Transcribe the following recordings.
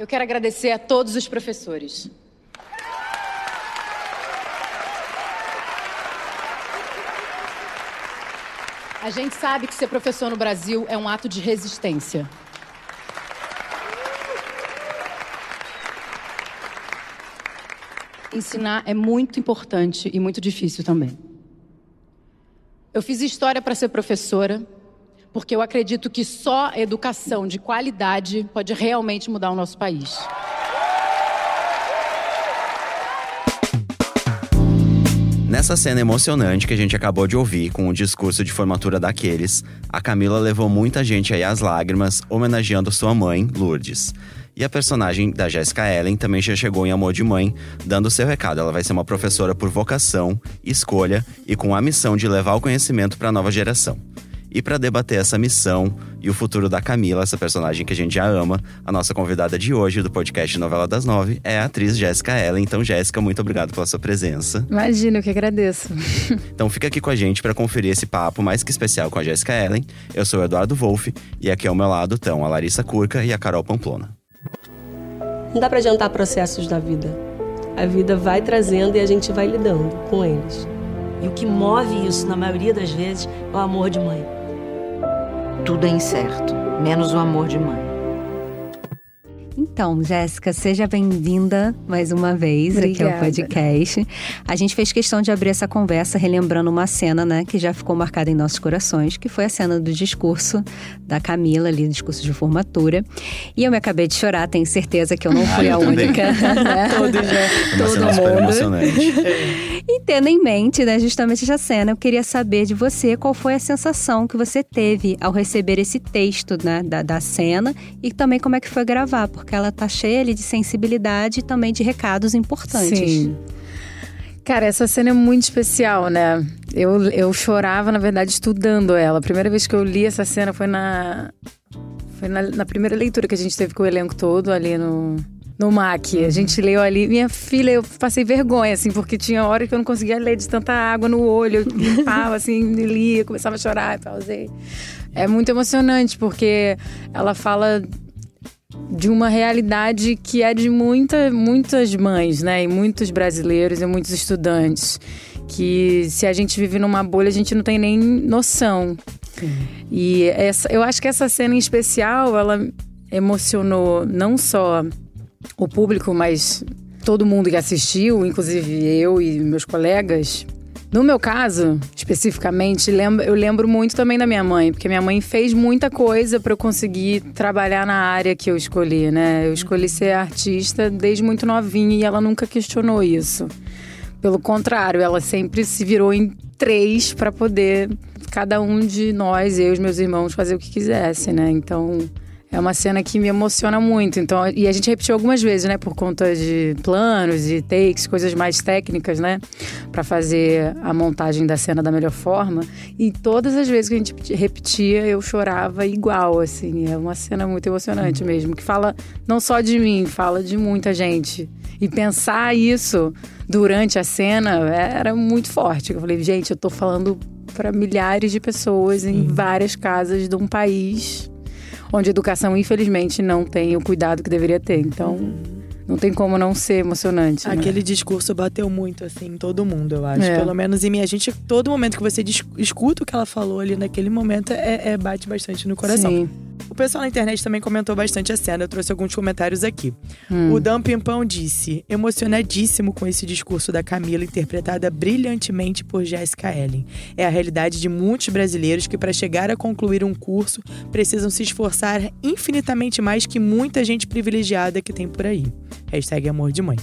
Eu quero agradecer a todos os professores. A gente sabe que ser professor no Brasil é um ato de resistência. Ensinar é muito importante e muito difícil também. Eu fiz história para ser professora porque eu acredito que só educação de qualidade pode realmente mudar o nosso país. Nessa cena emocionante que a gente acabou de ouvir com o discurso de formatura daqueles, a Camila levou muita gente aí às lágrimas, homenageando sua mãe, Lourdes. E a personagem da Jessica Ellen também já chegou em Amor de Mãe, dando seu recado. Ela vai ser uma professora por vocação, escolha e com a missão de levar o conhecimento para a nova geração. E para debater essa missão e o futuro da Camila, essa personagem que a gente já ama, a nossa convidada de hoje do podcast Novela das Nove é a atriz Jéssica Ellen. Então, Jéssica, muito obrigado pela sua presença. Imagina, eu que agradeço. então, fica aqui com a gente para conferir esse papo mais que especial com a Jéssica Ellen. Eu sou o Eduardo Wolff e aqui ao meu lado estão a Larissa Curca e a Carol Pamplona. Não dá para adiantar processos da vida. A vida vai trazendo e a gente vai lidando com eles. E o que move isso, na maioria das vezes, é o amor de mãe tudo é incerto, menos o amor de mãe. Então, Jéssica, seja bem-vinda mais uma vez Obrigada. aqui ao podcast. A gente fez questão de abrir essa conversa relembrando uma cena, né, que já ficou marcada em nossos corações, que foi a cena do discurso da Camila ali, discurso de formatura. E eu me acabei de chorar, tenho certeza que eu não fui ah, eu a única. Né? Todos, né? Todo mundo. emocionante. E tendo em mente, né, justamente essa cena, eu queria saber de você qual foi a sensação que você teve ao receber esse texto né, da, da cena e também como é que foi gravar, porque ela tá cheia ali de sensibilidade e também de recados importantes. Sim. Cara, essa cena é muito especial, né? Eu, eu chorava, na verdade, estudando ela. A primeira vez que eu li essa cena foi na. Foi na, na primeira leitura que a gente teve com o elenco todo ali no, no MAC. A uhum. gente leu ali. Minha filha, eu passei vergonha, assim, porque tinha hora que eu não conseguia ler de tanta água no olho. Eu limpava, assim, lia, começava a chorar, pausei. É muito emocionante, porque ela fala de uma realidade que é de muita, muitas mães, né? E muitos brasileiros e muitos estudantes. Que se a gente vive numa bolha, a gente não tem nem noção. Sim. E essa, eu acho que essa cena em especial, ela emocionou não só o público, mas todo mundo que assistiu, inclusive eu e meus colegas, no meu caso, especificamente, eu lembro muito também da minha mãe, porque minha mãe fez muita coisa para eu conseguir trabalhar na área que eu escolhi, né? Eu escolhi ser artista desde muito novinha e ela nunca questionou isso. Pelo contrário, ela sempre se virou em três para poder cada um de nós, eu e os meus irmãos, fazer o que quisesse, né? Então, é uma cena que me emociona muito. Então, e a gente repetiu algumas vezes, né, por conta de planos e takes, coisas mais técnicas, né, para fazer a montagem da cena da melhor forma. E todas as vezes que a gente repetia, eu chorava igual, assim. É uma cena muito emocionante mesmo, que fala não só de mim, fala de muita gente. E pensar isso durante a cena era muito forte. Eu falei, gente, eu tô falando para milhares de pessoas em várias casas de um país onde a educação, infelizmente, não tem o cuidado que deveria ter. Então. Não tem como não ser emocionante. Né? Aquele discurso bateu muito, assim, em todo mundo, eu acho. É. Pelo menos em mim. A gente, todo momento que você escuta o que ela falou ali naquele momento, é, é bate bastante no coração. Sim. O pessoal na internet também comentou bastante a cena, eu trouxe alguns comentários aqui. Hum. O Dan Pimpão disse: emocionadíssimo com esse discurso da Camila, interpretada brilhantemente por Jessica Ellen. É a realidade de muitos brasileiros que, para chegar a concluir um curso, precisam se esforçar infinitamente mais que muita gente privilegiada que tem por aí. Hashtag amor de mãe.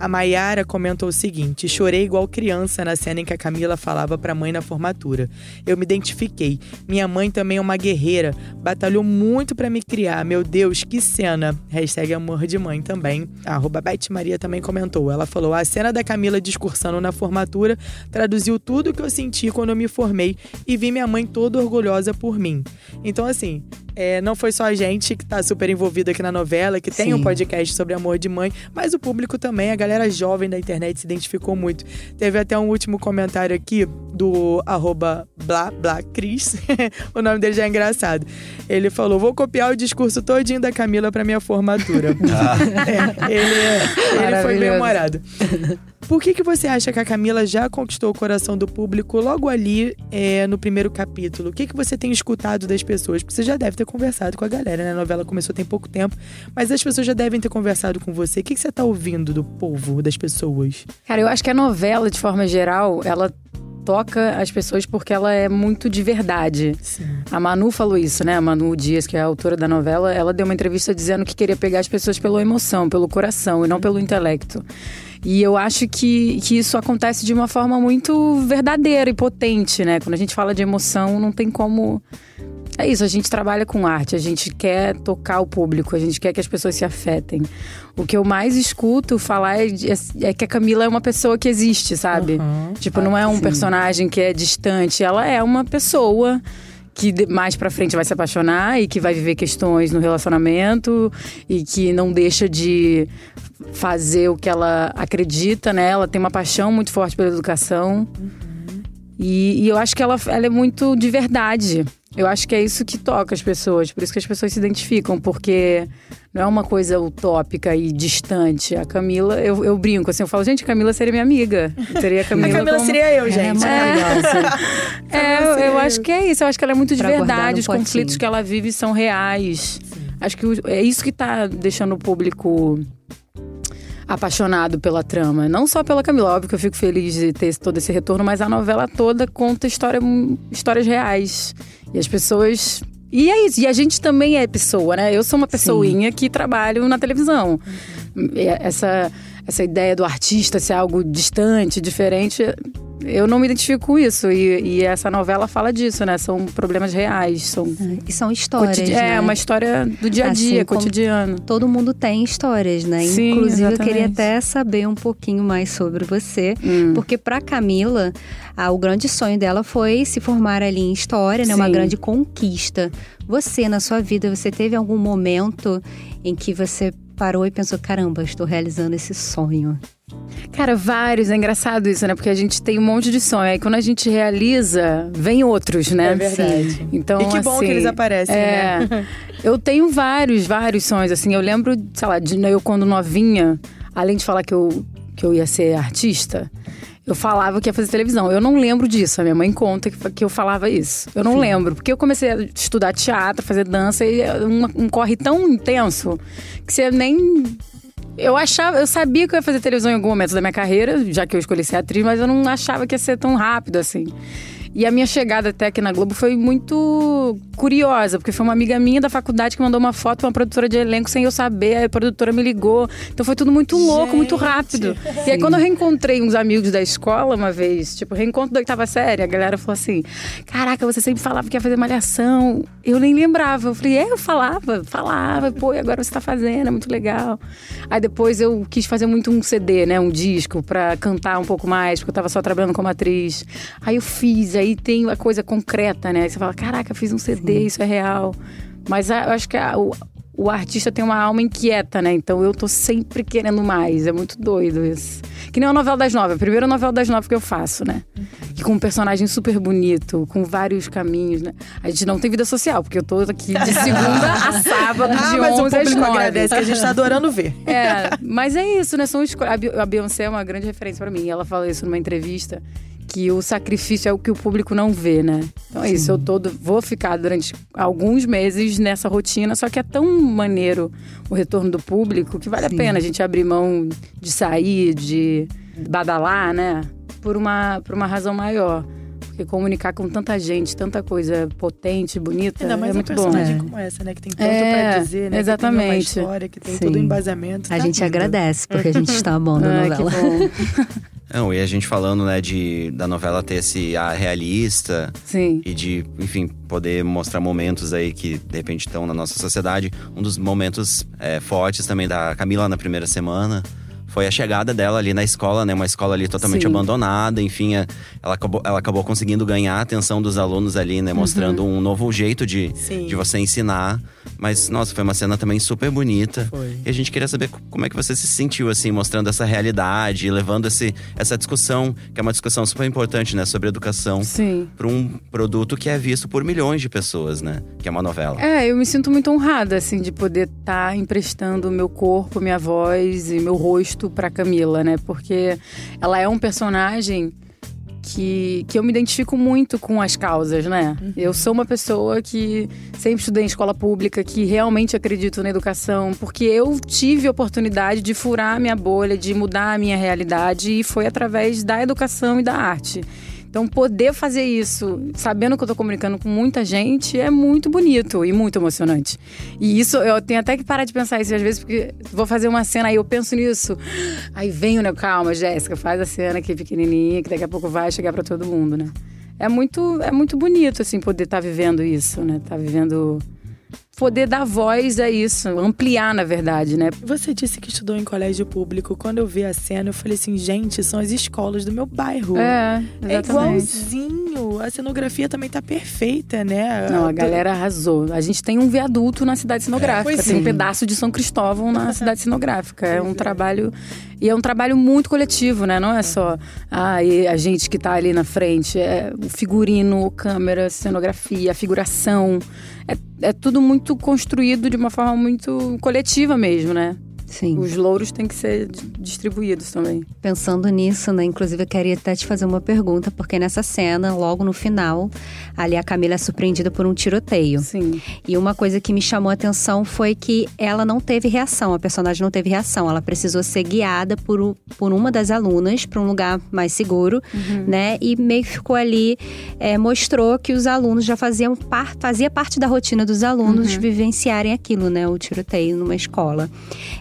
A Maiara comentou o seguinte: chorei igual criança na cena em que a Camila falava pra mãe na formatura. Eu me identifiquei. Minha mãe também é uma guerreira, batalhou muito para me criar. Meu Deus, que cena. Hashtag amor de mãe também. A arroba Beth Maria também comentou. Ela falou: a cena da Camila discursando na formatura traduziu tudo o que eu senti quando eu me formei e vi minha mãe toda orgulhosa por mim. Então, assim, é, não foi só a gente que tá super envolvido aqui na novela, que tem Sim. um podcast sobre amor de mãe, mas o público também, a galera jovem da internet se identificou muito. Teve até um último comentário aqui do arroba blá blá Cris. o nome dele já é engraçado. Ele falou: vou copiar o discurso todinho da Camila para minha formatura. é, ele, é, ele foi memorado. Por que, que você acha que a Camila já conquistou o coração do público logo ali é, no primeiro capítulo? O que, que você tem escutado das pessoas? Porque você já deve ter conversado com a galera, né? A novela começou tem pouco tempo, mas as pessoas já devem ter conversado com você. O que, que você tá ouvindo do povo, das pessoas? Cara, eu acho que a novela, de forma geral, ela toca as pessoas porque ela é muito de verdade. Sim. A Manu falou isso, né? A Manu Dias, que é a autora da novela, ela deu uma entrevista dizendo que queria pegar as pessoas pela emoção, pelo coração e não pelo intelecto. E eu acho que, que isso acontece de uma forma muito verdadeira e potente, né? Quando a gente fala de emoção, não tem como. É isso, a gente trabalha com arte, a gente quer tocar o público, a gente quer que as pessoas se afetem. O que eu mais escuto falar é, é, é que a Camila é uma pessoa que existe, sabe? Uhum. Tipo, não é um sim. personagem que é distante, ela é uma pessoa que mais para frente vai se apaixonar e que vai viver questões no relacionamento e que não deixa de fazer o que ela acredita, né? Ela tem uma paixão muito forte pela educação. Uhum. E, e, eu acho que ela, ela é muito de verdade. Eu acho que é isso que toca as pessoas, por isso que as pessoas se identificam, porque não é uma coisa utópica e distante. A Camila, eu, eu brinco assim, eu falo, gente, a Camila seria minha amiga. Seria a Camila. a Camila como... seria eu, gente. É, é eu, eu acho que é isso. Eu acho que ela é muito de pra verdade. Os potinho. conflitos que ela vive são reais. Sim. Acho que é isso que tá deixando o público apaixonado pela trama. Não só pela Camila, óbvio que eu fico feliz de ter todo esse retorno, mas a novela toda conta história, histórias reais. E as pessoas. E é isso. E a gente também é pessoa, né? Eu sou uma pessoinha Sim. que trabalho na televisão. Essa, essa ideia do artista ser algo distante, diferente, eu não me identifico com isso. E, e, essa novela fala disso, né? São problemas reais. São é, e são histórias. Né? É, uma história do dia a assim dia, assim, cotidiano. Todo mundo tem histórias, né? Sim, Inclusive, exatamente. eu queria até saber um pouquinho mais sobre você. Hum. Porque para Camila, ah, o grande sonho dela foi se formar ali em história, né? Sim. Uma grande conquista. Você, na sua vida, você teve algum momento em que você parou e pensou: caramba, estou realizando esse sonho? Cara, vários. É engraçado isso, né? Porque a gente tem um monte de sonho. Aí quando a gente realiza, vem outros, né? É verdade. Sim. Então, e que bom assim, que eles aparecem, é, né? eu tenho vários, vários sonhos. Assim, eu lembro, sei lá, de eu quando novinha, além de falar que eu, que eu ia ser artista, eu falava que ia fazer televisão. Eu não lembro disso. A minha mãe conta que, que eu falava isso. Eu não Sim. lembro. Porque eu comecei a estudar teatro, fazer dança, e é um, um corre tão intenso que você nem eu achava, eu sabia que eu ia fazer televisão em algum momento da minha carreira, já que eu escolhi ser atriz, mas eu não achava que ia ser tão rápido assim. E a minha chegada até aqui na Globo foi muito curiosa, porque foi uma amiga minha da faculdade que mandou uma foto pra uma produtora de elenco sem eu saber, aí a produtora me ligou. Então foi tudo muito louco, Gente. muito rápido. Sim. E aí quando eu reencontrei uns amigos da escola uma vez, tipo, reencontro da oitava série, a galera falou assim: Caraca, você sempre falava que ia fazer malhação. Eu nem lembrava. Eu falei, é, eu falava, falava, pô, e agora você tá fazendo, é muito legal. Aí depois eu quis fazer muito um CD, né? Um disco pra cantar um pouco mais, porque eu tava só trabalhando como atriz. Aí eu fiz, aí tem a coisa concreta, né? Você fala, caraca, fiz um CD, Sim. isso é real. Mas eu acho que a, o, o artista tem uma alma inquieta, né? Então eu tô sempre querendo mais. É muito doido isso. Que nem a novela das nove. A primeira novela das nove que eu faço, né? E com um personagem super bonito, com vários caminhos, né? A gente não tem vida social, porque eu tô aqui de segunda a sábado, ah, de mas 11 o público às agradece, que a gente tá adorando ver. É, mas é isso, né? São A Beyoncé é uma grande referência para mim. Ela fala isso numa entrevista que o sacrifício é o que o público não vê, né? Então é isso, eu todo vou ficar durante alguns meses nessa rotina, só que é tão maneiro o retorno do público que vale Sim. a pena a gente abrir mão de sair, de badalar, né? Por uma, por uma razão maior. Porque comunicar com tanta gente, tanta coisa potente, bonita, Ainda mais é muito bom. personagem como essa, né? Que tem tanto é, pra dizer, né? Exatamente. Que tem uma história, que tem Sim. todo o embasamento. A tá gente lindo. agradece, porque a gente está amando a novela. Não, e a gente falando, né, de, da novela ter esse ar realista. Sim. E de, enfim, poder mostrar momentos aí que, de repente, estão na nossa sociedade. Um dos momentos é, fortes também da Camila na primeira semana foi a chegada dela ali na escola, né? Uma escola ali totalmente Sim. abandonada, enfim, é, ela acabou, ela acabou conseguindo ganhar a atenção dos alunos ali, né? Mostrando uhum. um novo jeito de, de você ensinar. Mas, nossa, foi uma cena também super bonita. Foi. E a gente queria saber como é que você se sentiu, assim, mostrando essa realidade, levando esse, essa discussão, que é uma discussão super importante, né? Sobre educação. Para um produto que é visto por milhões de pessoas, né? Que é uma novela. É, eu me sinto muito honrada, assim, de poder estar tá emprestando o meu corpo, minha voz e meu rosto para Camila, né? Porque ela é um personagem que, que eu me identifico muito com as causas, né? Uhum. Eu sou uma pessoa que sempre estudei em escola pública, que realmente acredito na educação, porque eu tive a oportunidade de furar a minha bolha, de mudar a minha realidade, e foi através da educação e da arte. Então, poder fazer isso, sabendo que eu estou comunicando com muita gente, é muito bonito e muito emocionante. E isso, eu tenho até que parar de pensar isso às vezes, porque vou fazer uma cena aí eu penso nisso. Aí venho, né? Calma, Jéssica, faz a cena aqui pequenininha, que daqui a pouco vai chegar para todo mundo, né? É muito, é muito bonito, assim, poder estar tá vivendo isso, né? Tá vivendo poder dar voz a isso, ampliar, na verdade, né? Você disse que estudou em colégio público. Quando eu vi a cena, eu falei assim, gente, são as escolas do meu bairro. É, exatamente. É igualzinho. A cenografia também tá perfeita, né? Não, a galera arrasou. A gente tem um viaduto na cidade cenográfica. É, tem um pedaço de São Cristóvão na cidade cenográfica. É um é. trabalho e é um trabalho muito coletivo, né? Não é só ah, a gente que está ali na frente. É o figurino, câmera, cenografia, figuração. É, é tudo muito construído de uma forma muito coletiva mesmo, né? Sim. Os louros têm que ser distribuídos também. Pensando nisso, né? Inclusive, eu queria até te fazer uma pergunta, porque nessa cena, logo no final, ali a Camila é surpreendida por um tiroteio. Sim. E uma coisa que me chamou a atenção foi que ela não teve reação, a personagem não teve reação. Ela precisou ser guiada por, por uma das alunas para um lugar mais seguro, uhum. né? E meio que ficou ali, é, mostrou que os alunos já faziam par, fazia parte da rotina dos alunos uhum. vivenciarem aquilo, né? O tiroteio numa escola.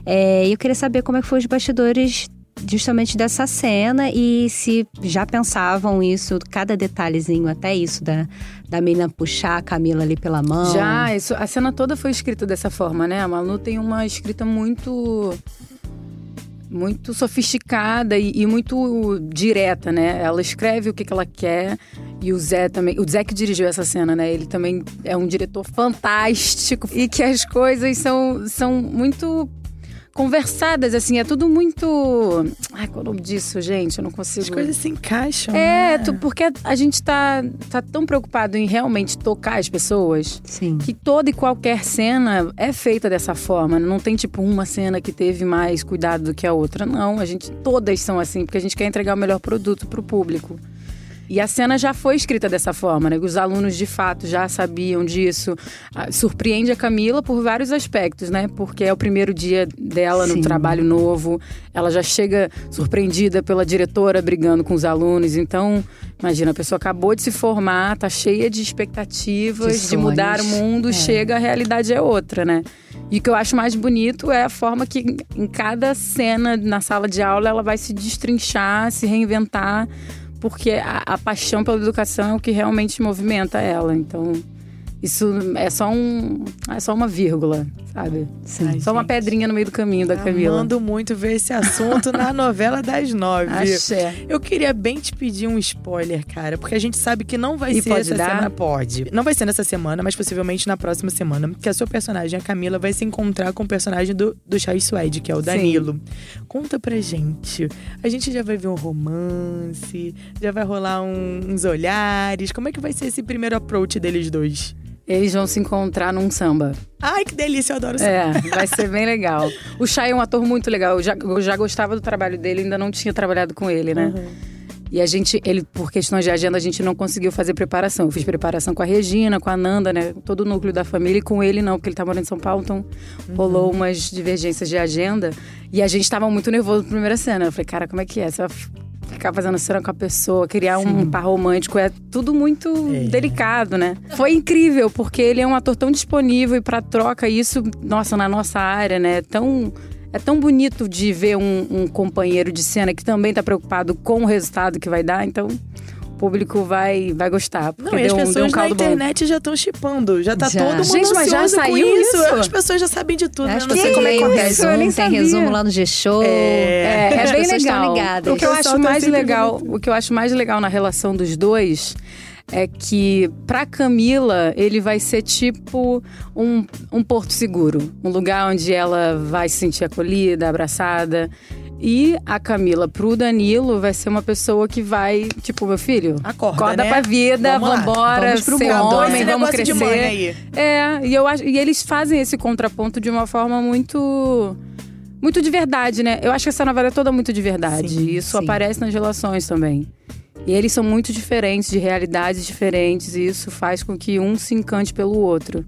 É, é, eu queria saber como é que foi os bastidores justamente dessa cena e se já pensavam isso, cada detalhezinho, até isso da, da menina puxar a Camila ali pela mão. Já, isso, a cena toda foi escrita dessa forma, né? A Malu tem uma escrita muito muito sofisticada e, e, muito direta, né? Ela escreve o que, que ela quer e o Zé também. O Zé que dirigiu essa cena, né? Ele também é um diretor fantástico e que as coisas são, são muito conversadas, assim, é tudo muito. Ai, qual é o nome disso, gente? Eu não consigo. As coisas se encaixam. É, né? tu, porque a gente tá, tá tão preocupado em realmente tocar as pessoas Sim. que toda e qualquer cena é feita dessa forma. Não tem, tipo, uma cena que teve mais cuidado do que a outra. Não, a gente. Todas são assim, porque a gente quer entregar o melhor produto pro público. E a cena já foi escrita dessa forma, né? Os alunos de fato já sabiam disso. Ah, surpreende a Camila por vários aspectos, né? Porque é o primeiro dia dela no Sim. trabalho novo. Ela já chega surpreendida pela diretora brigando com os alunos. Então, imagina, a pessoa acabou de se formar, tá cheia de expectativas de, de mudar o mundo, é. chega, a realidade é outra, né? E o que eu acho mais bonito é a forma que em cada cena na sala de aula ela vai se destrinchar, se reinventar porque a, a, paixão pela educação é o que realmente movimenta ela. Então, isso é só um é só uma vírgula, sabe? Sim. Ai, só gente. uma pedrinha no meio do caminho da Camila. Mando muito ver esse assunto na novela das nove. Axé. Eu queria bem te pedir um spoiler, cara, porque a gente sabe que não vai e ser essa dar? semana. Pode. Não vai ser nessa semana, mas possivelmente na próxima semana, que a sua personagem, a Camila, vai se encontrar com o personagem do, do Chai Suede, que é o Danilo. Sim. Conta pra gente. A gente já vai ver um romance, já vai rolar um, uns olhares. Como é que vai ser esse primeiro approach deles dois? Eles vão se encontrar num samba. Ai, que delícia, eu adoro samba. É, vai ser bem legal. O Chay é um ator muito legal. Eu já, eu já gostava do trabalho dele, ainda não tinha trabalhado com ele, né? Uhum. E a gente, ele, por questões de agenda, a gente não conseguiu fazer preparação. Eu fiz preparação com a Regina, com a Nanda, né? Todo o núcleo da família. E com ele não, porque ele tá morando em São Paulo, então uhum. rolou umas divergências de agenda. E a gente tava muito nervoso na primeira cena. Eu falei, cara, como é que é? Você vai ficar fazendo cena com a pessoa, criar Sim. um par romântico, é tudo muito é. delicado, né? Foi incrível, porque ele é um ator tão disponível e para troca isso, nossa, na nossa área, né? É tão é tão bonito de ver um, um companheiro de cena que também tá preocupado com o resultado que vai dar, então público vai, vai gostar. Não, e as pessoas um na internet bom. já estão chipando. Já tá já. todo mundo Gente, mas já saiu isso. isso. As pessoas já sabem de tudo. Acho né? Não sei como é que acontece. Resumo, tem sabia. resumo lá no G-Show. É, é, é bem legal. O que eu acho mais legal, o que eu acho mais legal na relação dos dois é que para Camila ele vai ser tipo um, um porto seguro, um lugar onde ela vai se sentir acolhida, abraçada. E a Camila pro Danilo vai ser uma pessoa que vai, tipo, meu filho, acorda, acorda né? pra vida, vamos vambora, vamos pro ser mundo, homem, vamos crescer. É, e eu acho, e eles fazem esse contraponto de uma forma muito muito de verdade, né? Eu acho que essa novela é toda muito de verdade. Sim, e isso sim. aparece nas relações também. E eles são muito diferentes, de realidades diferentes, e isso faz com que um se encante pelo outro.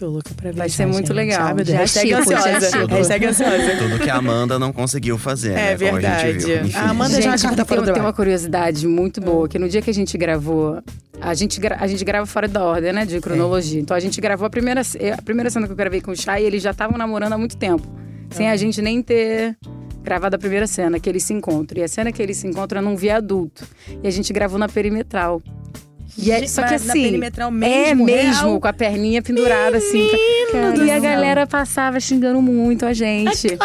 Tô louca pra ver. Vai ser muito legal. Sabe? Já hashtag ansiosa. Hashtag ansiosa. Tudo que a Amanda não conseguiu fazer, é, né? verdade. a gente viu. A Amanda gente, já carta tem, tem uma curiosidade muito boa, que no dia que a gente gravou, a gente, a gente grava fora da ordem, né? De cronologia. É. Então a gente gravou a primeira, a primeira cena que eu gravei com o Chay e eles já estavam namorando há muito tempo. Sem a gente nem ter gravado a primeira cena, que eles se encontram. E a cena que eles se encontram é num viaduto. E a gente gravou na perimetral. E é, só que assim, mesmo, é mesmo, real? com a perninha pendurada assim. Pra... E a galera passava xingando muito a gente.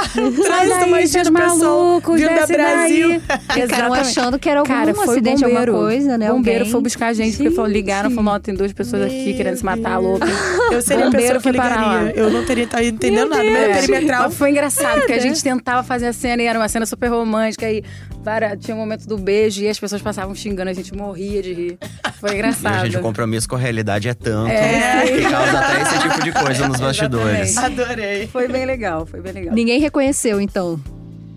Traz mais de maluco, vindo da Brasil. Ficaram achando que era algum Cara, foi acidente, bombeiro. alguma coisa, né? O bombeiro Alguém... foi buscar a gente, gente. porque ligaram, falaram, tem duas pessoas Meu aqui querendo se matar, louco. Eu seria bombeiro a pessoa que ligaria. Eu não teria estado entendendo nada. Meu perimetral. Mas foi engraçado, porque a gente tentava fazer a cena e era uma cena super romântica. E tinha um momento do beijo e as pessoas passavam xingando, a gente morria de rir. Foi engraçado. gente, o compromisso com a realidade é tanto é. que causa até esse tipo de coisa nos bastidores. Adorei. Foi bem legal, foi bem legal. Ninguém reconheceu, então.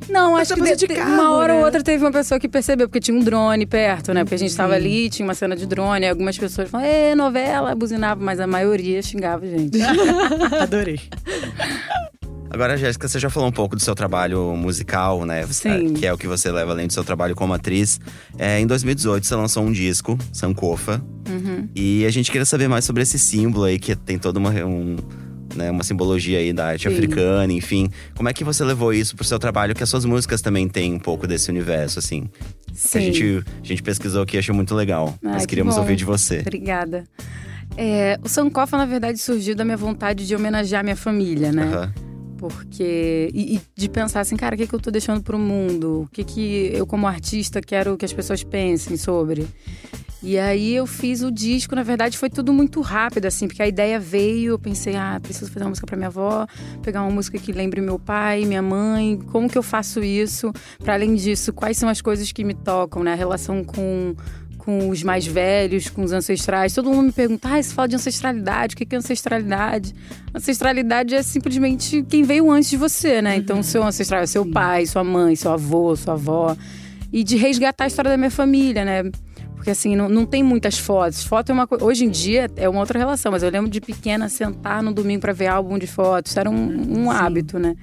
Não, acho que de, carro, uma hora né? ou outra teve uma pessoa que percebeu, porque tinha um drone perto, né? Porque a gente estava ali, tinha uma cena de drone, e algumas pessoas falavam, é novela, buzinavam, mas a maioria xingava a gente. Adorei. Agora, Jéssica, você já falou um pouco do seu trabalho musical, né? Sim. Que é o que você leva além do seu trabalho como atriz. É, em 2018, você lançou um disco, Sankofa. Uhum. E a gente queria saber mais sobre esse símbolo aí, que tem toda uma, um, né, uma simbologia aí da arte Sim. africana, enfim. Como é que você levou isso pro seu trabalho? Que as suas músicas também têm um pouco desse universo, assim. Sim. A gente, a gente pesquisou aqui e achou muito legal. Ai, Nós queríamos que ouvir de você. Obrigada. É, o Sankofa, na verdade, surgiu da minha vontade de homenagear minha família, né? Uhum. Porque. E, e, de pensar assim, cara, o que, que eu tô deixando pro mundo? O que, que eu, como artista, quero que as pessoas pensem sobre? E aí eu fiz o disco, na verdade foi tudo muito rápido, assim, porque a ideia veio, eu pensei, ah, preciso fazer uma música para minha avó, pegar uma música que lembre meu pai, minha mãe, como que eu faço isso? Para além disso, quais são as coisas que me tocam, né? A relação com com os mais velhos, com os ancestrais. Todo mundo me pergunta, ah, você fala de ancestralidade, o que é ancestralidade? Ancestralidade é simplesmente quem veio antes de você, né? Então, uhum. seu ancestral é seu pai, sua mãe, seu avô, sua avó. E de resgatar a história da minha família, né? Porque assim, não, não tem muitas fotos. Foto é uma coisa. Hoje em dia é uma outra relação, mas eu lembro de pequena sentar no domingo para ver álbum de fotos. Isso era um, um hábito, né?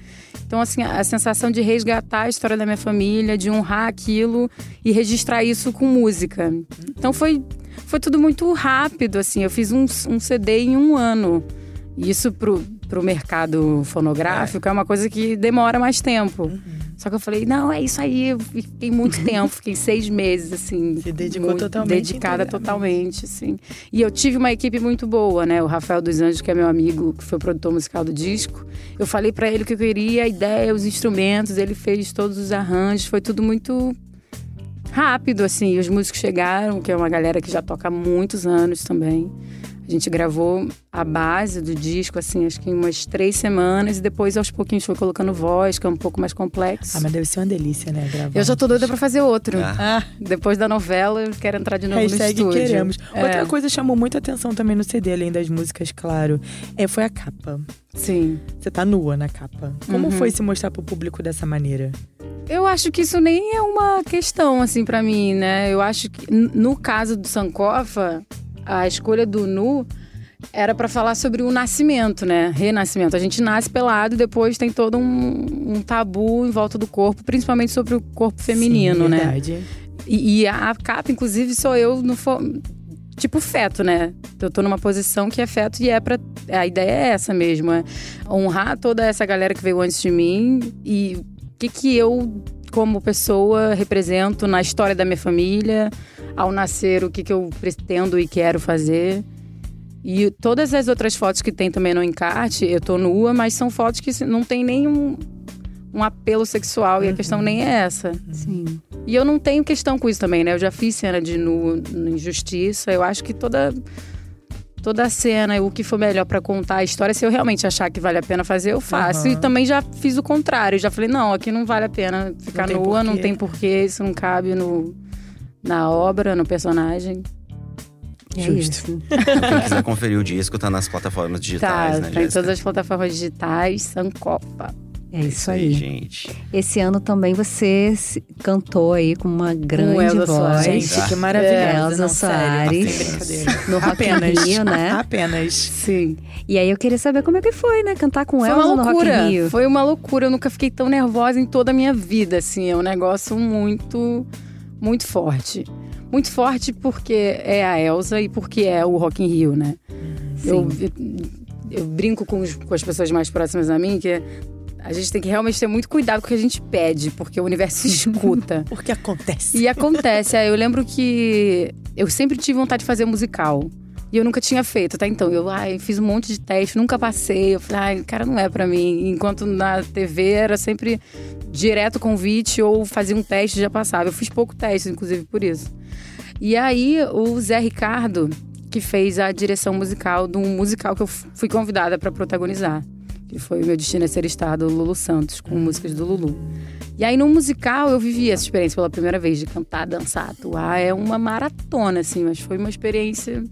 Então, assim, a sensação de resgatar a história da minha família, de honrar aquilo e registrar isso com música. Então foi, foi tudo muito rápido, assim. Eu fiz um, um CD em um ano. Isso pro, pro mercado fonográfico é. é uma coisa que demora mais tempo. Uhum. Só que eu falei, não, é isso aí. Eu fiquei muito tempo, fiquei seis meses, assim. Se dedicou muito, totalmente. Dedicada totalmente, assim. E eu tive uma equipe muito boa, né? O Rafael dos Anjos, que é meu amigo, que foi produtor musical do disco. Eu falei para ele o que eu queria, a ideia, os instrumentos, ele fez todos os arranjos, foi tudo muito rápido, assim. Os músicos chegaram, que é uma galera que já toca há muitos anos também. A gente gravou a base do disco, assim, acho que em umas três semanas, e depois aos pouquinhos foi colocando voz, que é um pouco mais complexo. Ah, mas deve ser uma delícia, né? Gravar eu já tô doida pra fazer outro. Ah. Depois da novela, eu quero entrar de novo Hashtag no estúdio. queremos. É. Outra coisa chamou muita atenção também no CD, além das músicas, claro, é, foi a capa. Sim. Você tá nua na capa. Como uhum. foi se mostrar pro público dessa maneira? Eu acho que isso nem é uma questão, assim, para mim, né? Eu acho que, no caso do Sankofa, a escolha do nu era para falar sobre o nascimento, né? Renascimento. A gente nasce pelado e depois tem todo um, um tabu em volta do corpo, principalmente sobre o corpo feminino, Sim, né? verdade. E, e a capa, inclusive, sou eu no tipo feto, né? Eu tô numa posição que é feto e é para a ideia é essa mesmo, é honrar toda essa galera que veio antes de mim e o que que eu como pessoa represento na história da minha família, ao nascer o que, que eu pretendo e quero fazer. E todas as outras fotos que tem também no encarte, eu tô nua, mas são fotos que não tem nenhum um apelo sexual uhum. e a questão nem é essa. Sim. E eu não tenho questão com isso também, né? Eu já fiz cena de nu em justiça. Eu acho que toda toda a cena, o que for melhor para contar a história, se eu realmente achar que vale a pena fazer, eu faço. Uhum. E também já fiz o contrário, já falei, não, aqui não vale a pena ficar não nua, não tem porquê, isso não cabe no, na obra, no personagem. É Justo. Quem quiser conferir o disco, tá nas plataformas digitais, tá, né? Tá em todas as plataformas digitais, Sancopa. É isso aí. gente. Esse ano também você cantou aí com uma grande Elza voz. Gente, que maravilhosa. É, Elza não, Soares. No Rock Apenas. Rio, né? Apenas. Sim. E aí eu queria saber como é que foi, né? Cantar com foi Elza uma loucura. no Rock Rio. Foi uma loucura. Eu nunca fiquei tão nervosa em toda a minha vida, assim. É um negócio muito, muito forte. Muito forte porque é a Elza e porque é o Rock in Rio, né? Sim. Eu, eu brinco com, os, com as pessoas mais próximas a mim que a gente tem que realmente ter muito cuidado com o que a gente pede, porque o universo escuta. porque acontece. E acontece. Eu lembro que eu sempre tive vontade de fazer musical. E eu nunca tinha feito, até então. Eu ai, fiz um monte de teste, nunca passei. Eu falei, ai, cara, não é para mim. Enquanto na TV era sempre direto convite ou fazia um teste e já passava. Eu fiz pouco teste, inclusive, por isso. E aí, o Zé Ricardo, que fez a direção musical de um musical que eu fui convidada para protagonizar que foi o meu destino a ser estar do Lulu Santos, com músicas do Lulu. E aí no musical eu vivi essa experiência pela primeira vez de cantar, dançar, atuar. É uma maratona, assim, mas foi uma experiência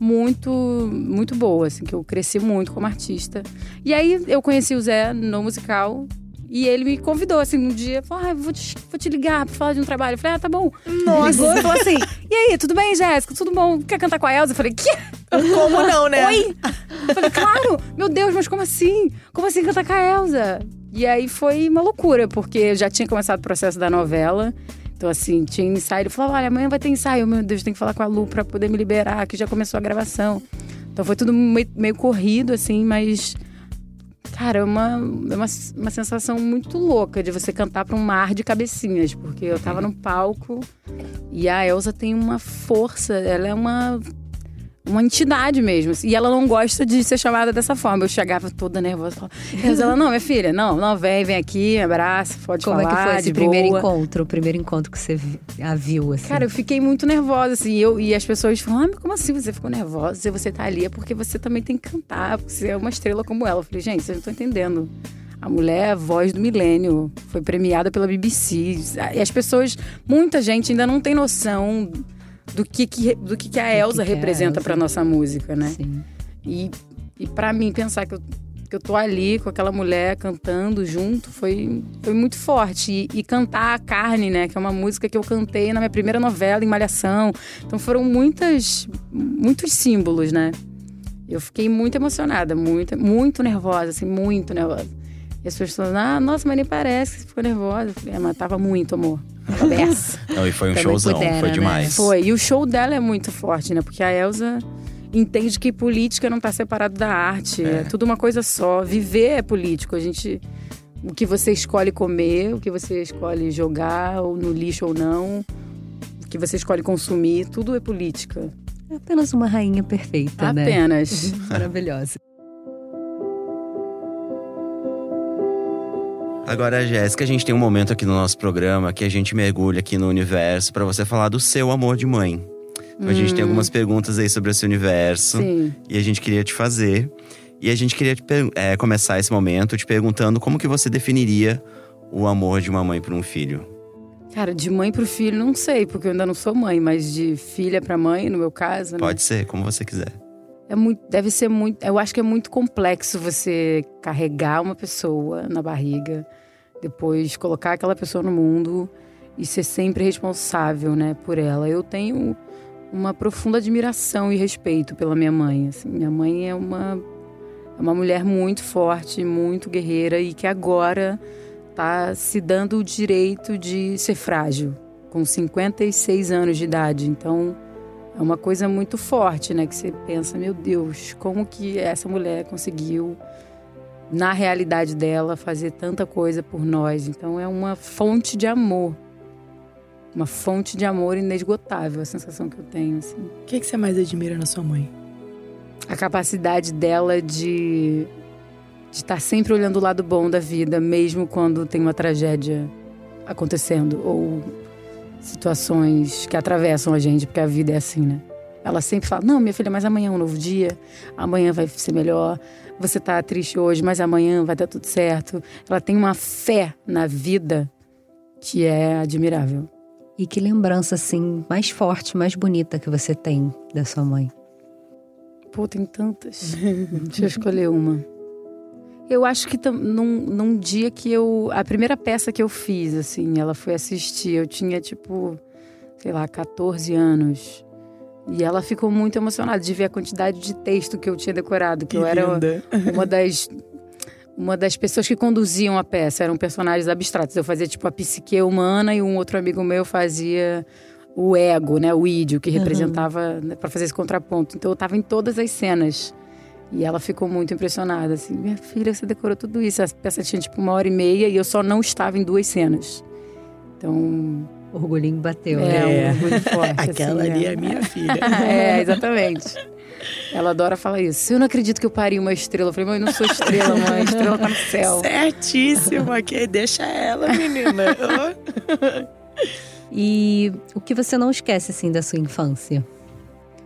muito, muito boa, assim, que eu cresci muito como artista. E aí eu conheci o Zé no musical e ele me convidou, assim, um dia, falou, ah, vou te, vou te ligar pra falar de um trabalho. Eu falei, ah, tá bom. Nossa. Ligou e falou assim, e aí, tudo bem, Jéssica? Tudo bom? Quer cantar com a Elza? Eu falei, que? Como não, né? Oi? Eu falei, claro! Meu Deus, mas como assim? Como assim cantar com a Elza? E aí foi uma loucura, porque já tinha começado o processo da novela. Então, assim, tinha ensaio. Ele falou: olha, amanhã vai ter ensaio. Meu Deus, tem que falar com a Lu pra poder me liberar, que já começou a gravação. Então foi tudo meio, meio corrido, assim, mas Cara, é uma, é uma, uma sensação muito louca de você cantar para um mar de cabecinhas, porque eu tava no palco e a Elsa tem uma força, ela é uma uma entidade mesmo. Assim, e ela não gosta de ser chamada dessa forma. Eu chegava toda nervosa. Falava, ela, não, minha filha, não, não, vem, vem aqui, me abraça, pode Como falar. Como é que foi esse boa. primeiro encontro? O primeiro encontro que você a viu, assim? Cara, eu fiquei muito nervosa, assim. Eu, e as pessoas falam, ah, mas como assim você ficou nervosa? Se você tá ali é porque você também tem que cantar, porque você é uma estrela como ela. Eu falei, gente, vocês não estão entendendo. A mulher é a voz do milênio, foi premiada pela BBC. E as pessoas, muita gente ainda não tem noção do que, que, do que, que a Elsa que representa para nossa música, né? Sim. E, e para mim, pensar que eu, que eu tô ali com aquela mulher cantando junto foi, foi muito forte. E, e, cantar a Carne, né? Que é uma música que eu cantei na minha primeira novela, em Malhação. Então foram muitas, muitos símbolos, né? Eu fiquei muito emocionada, muito, muito nervosa, assim, muito nervosa. E as pessoas falam, ah, nossa, mas nem parece que você ficou nervosa. Eu falei, é, mas tava muito, amor. Não, e foi um showzão, pudera, foi né? demais. Né? Foi. E o show dela é muito forte, né? Porque a Elsa entende que política não tá separado da arte. É. é tudo uma coisa só. Viver é político. A gente. O que você escolhe comer, o que você escolhe jogar, ou no lixo ou não, o que você escolhe consumir, tudo é política. É apenas uma rainha perfeita, apenas. né? Apenas. Maravilhosa. Agora, Jéssica, a gente tem um momento aqui no nosso programa que a gente mergulha aqui no universo para você falar do seu amor de mãe. Então, hum. a gente tem hum. algumas perguntas aí sobre esse universo Sim. e a gente queria te fazer. E a gente queria te, é, começar esse momento te perguntando como que você definiria o amor de uma mãe para um filho. Cara, de mãe para o filho, não sei, porque eu ainda não sou mãe, mas de filha para mãe, no meu caso. Né? Pode ser, como você quiser. É muito, deve ser muito. Eu acho que é muito complexo você carregar uma pessoa na barriga depois colocar aquela pessoa no mundo e ser sempre responsável, né, por ela. Eu tenho uma profunda admiração e respeito pela minha mãe. Assim, minha mãe é uma é uma mulher muito forte, muito guerreira e que agora está se dando o direito de ser frágil, com 56 anos de idade. Então, é uma coisa muito forte, né? Que você pensa, meu Deus, como que essa mulher conseguiu na realidade dela, fazer tanta coisa por nós. Então é uma fonte de amor. uma fonte de amor inesgotável, a sensação que eu tenho. Assim. O que, que você mais admira na sua mãe? A capacidade dela de, de estar sempre olhando o lado bom da vida, mesmo quando tem uma tragédia acontecendo ou situações que atravessam a gente, porque a vida é assim, né? Ela sempre fala: Não, minha filha, mas amanhã é um novo dia, amanhã vai ser melhor. Você tá triste hoje, mas amanhã vai dar tudo certo. Ela tem uma fé na vida que é admirável. E que lembrança, assim, mais forte, mais bonita que você tem da sua mãe? Pô, tem tantas. Deixa eu escolher uma. Eu acho que num, num dia que eu. A primeira peça que eu fiz, assim, ela foi assistir. Eu tinha, tipo, sei lá, 14 anos. E ela ficou muito emocionada de ver a quantidade de texto que eu tinha decorado, que, que eu era uma das uma das pessoas que conduziam a peça, eram personagens abstratos. Eu fazia tipo a psique humana e um outro amigo meu fazia o ego, né, o ídio que representava uhum. né, para fazer esse contraponto. Então eu estava em todas as cenas. E ela ficou muito impressionada, assim, minha filha, você decorou tudo isso. A peça tinha tipo uma hora e meia e eu só não estava em duas cenas. Então, o orgulhinho bateu. É, né? um orgulho forte. Aquela assim, ali é. é minha filha. é, exatamente. Ela adora falar isso. Eu não acredito que eu pari uma estrela. Eu falei, mãe, eu não sou estrela, mãe. A estrela tá no céu. Certíssima, que deixa ela, menina. e o que você não esquece, assim, da sua infância?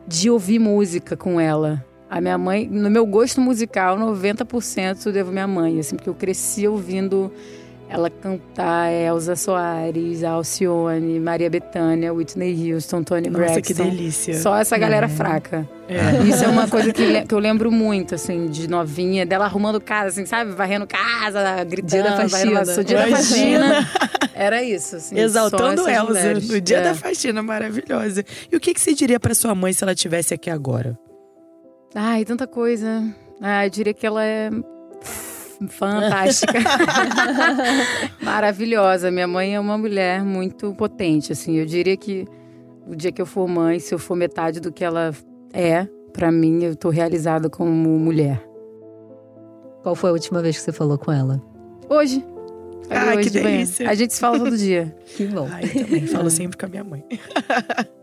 De ouvir música com ela. A minha mãe, no meu gosto musical, 90% eu devo minha mãe, assim, porque eu cresci ouvindo ela cantar Elza Soares, Alcione, Maria Bethânia, Whitney Houston, Tony Nossa, Braxton. que delícia. Só essa galera é. fraca. É. Isso é uma coisa que, que, eu lembro muito, assim, de novinha, dela arrumando casa, assim, sabe? Varrendo casa, gritando, dia da faxina. Varrendo, dia da faxina. Era isso, assim. Exaltando Elza no dia é. da faxina, maravilhosa. E o que, que você diria para sua mãe se ela estivesse aqui agora? Ai, tanta coisa. Ah, eu diria que ela é fantástica. Maravilhosa. Minha mãe é uma mulher muito potente, assim. Eu diria que o dia que eu for mãe, se eu for metade do que ela é, para mim, eu tô realizada como mulher. Qual foi a última vez que você falou com ela? Hoje. Ah, hoje que delícia. A gente se fala todo dia. que bom. Ai, também falo sempre com a minha mãe.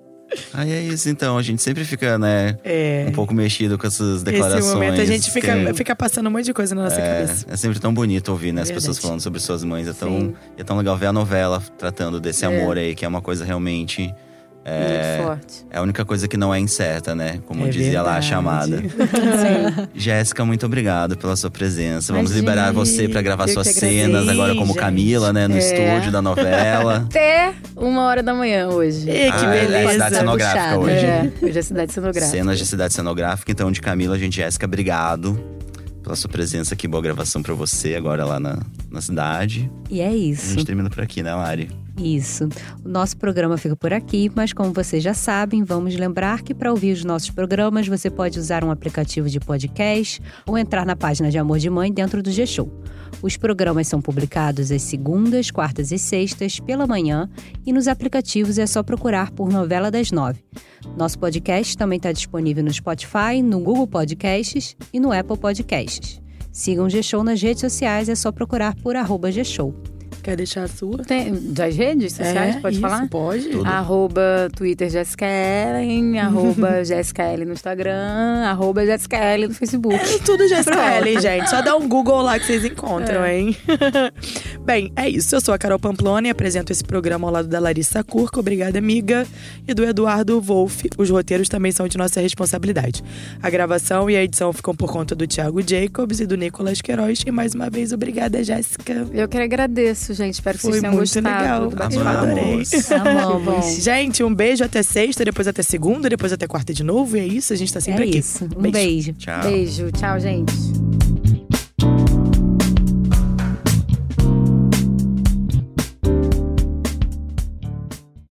Aí é isso, então. A gente sempre fica, né, é. um pouco mexido com essas declarações. Esse momento a gente fica, fica passando um monte de coisa na nossa é, cabeça. É sempre tão bonito ouvir, né, as pessoas falando sobre suas mães. É tão, é tão legal ver a novela tratando desse é. amor aí, que é uma coisa realmente é, Muito forte. É a única coisa que não é incerta, né? Como é dizia verdade. lá a chamada. Jéssica, muito obrigado pela sua presença. Vamos Imagina, liberar você para gravar suas cenas agora como gente. Camila, né? No é. estúdio da novela. Até uma hora da manhã hoje. E, que ah, beleza. É cidade cenográfica hoje. É, hoje é cidade cenográfica. Cenas de cidade cenográfica. Então, de Camila, gente, Jéssica, obrigado pela sua presença aqui. Boa gravação para você agora lá na, na cidade. E é isso. A gente termina por aqui, né, Lari? Isso. O nosso programa fica por aqui, mas como vocês já sabem, vamos lembrar que para ouvir os nossos programas você pode usar um aplicativo de podcast ou entrar na página de Amor de Mãe dentro do G-Show. Os programas são publicados às segundas, quartas e sextas pela manhã e nos aplicativos é só procurar por Novela das Nove. Nosso podcast também está disponível no Spotify, no Google Podcasts e no Apple Podcasts. Sigam o G-Show nas redes sociais, é só procurar por G-Show. Quer deixar a sua? Tem, das redes sociais, é, pode isso, falar? Pode. Tudo. Arroba Twitter Jessica Ellen, arroba Jessica Ellen no Instagram, arroba Jessica Ellen no Facebook. É tudo Jessica Ellen, gente. Só dá um Google lá que vocês encontram, é. hein? Bem, é isso. Eu sou a Carol Pamplona e apresento esse programa ao lado da Larissa Curca. Obrigada, amiga. E do Eduardo Wolff. Os roteiros também são de nossa responsabilidade. A gravação e a edição ficam por conta do Thiago Jacobs e do Nicolas Queiroz. E mais uma vez, obrigada, Jéssica. Eu que agradeço, gente. Espero que Foi vocês tenham muito gostado. legal. Adorei. Amamos. Gente, um beijo até sexta, depois até segunda, depois até quarta de novo. E é isso, a gente tá sempre é aqui. Isso. Um beijo. beijo. Tchau. Beijo. Tchau, gente.